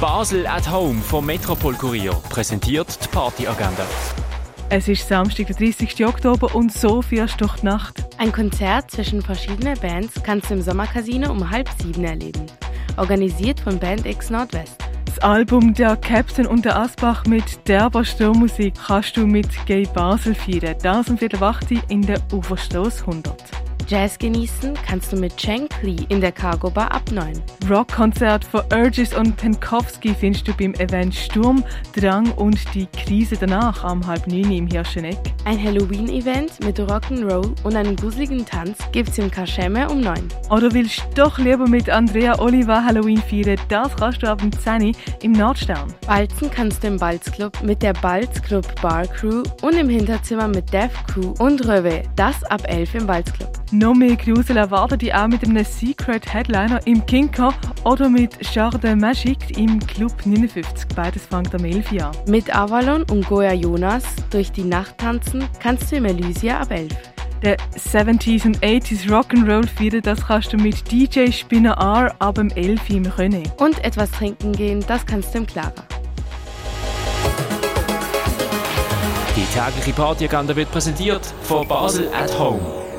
Basel at Home vom Metropol Kurier präsentiert die Partyagenda. Es ist Samstag, der 30. Oktober und so fährst durch die Nacht. Ein Konzert zwischen verschiedenen Bands kannst du im Sommercasino um halb sieben erleben. Organisiert von Band X Nordwest. Das Album Der Captain und der Asbach mit derber Sturmmusik kannst du mit Gay Basel feiern. Das um Viertel in der Uferstoß 100. Jazz genießen kannst du mit Cheng Li in der Cargo Bar ab 9. Rockkonzert von Urges und Penkowski findest du beim Event Sturm, Drang und die Krise danach am halb 9 im Hirscheneck. Ein Halloween-Event mit Rock'n'Roll und einem gruseligen Tanz gibt's im Kaschemme um 9. Oder willst du doch lieber mit Andrea Oliver Halloween feiern? Das kannst du ab dem 10 im Nordstern. Balzen kannst du im Balzclub mit der Balzclub Bar Crew und im Hinterzimmer mit Dev Crew und Röwe. Das ab 11 im Balzclub. Noch mehr Grusel erwartet ihr auch mit einem Secret Headliner im Kinka oder mit Jardin Magique im Club 59. Beides fängt am 11 an. Mit Avalon und Goya Jonas durch die Nacht tanzen kannst du im Elysia ab 11. Der 70s und 80s Rock'n'Roll feiern, das kannst du mit DJ Spinner R ab dem 11 im René. Und etwas trinken gehen, das kannst du im Clara. Die tägliche Partyagenda wird präsentiert von Basel at Home.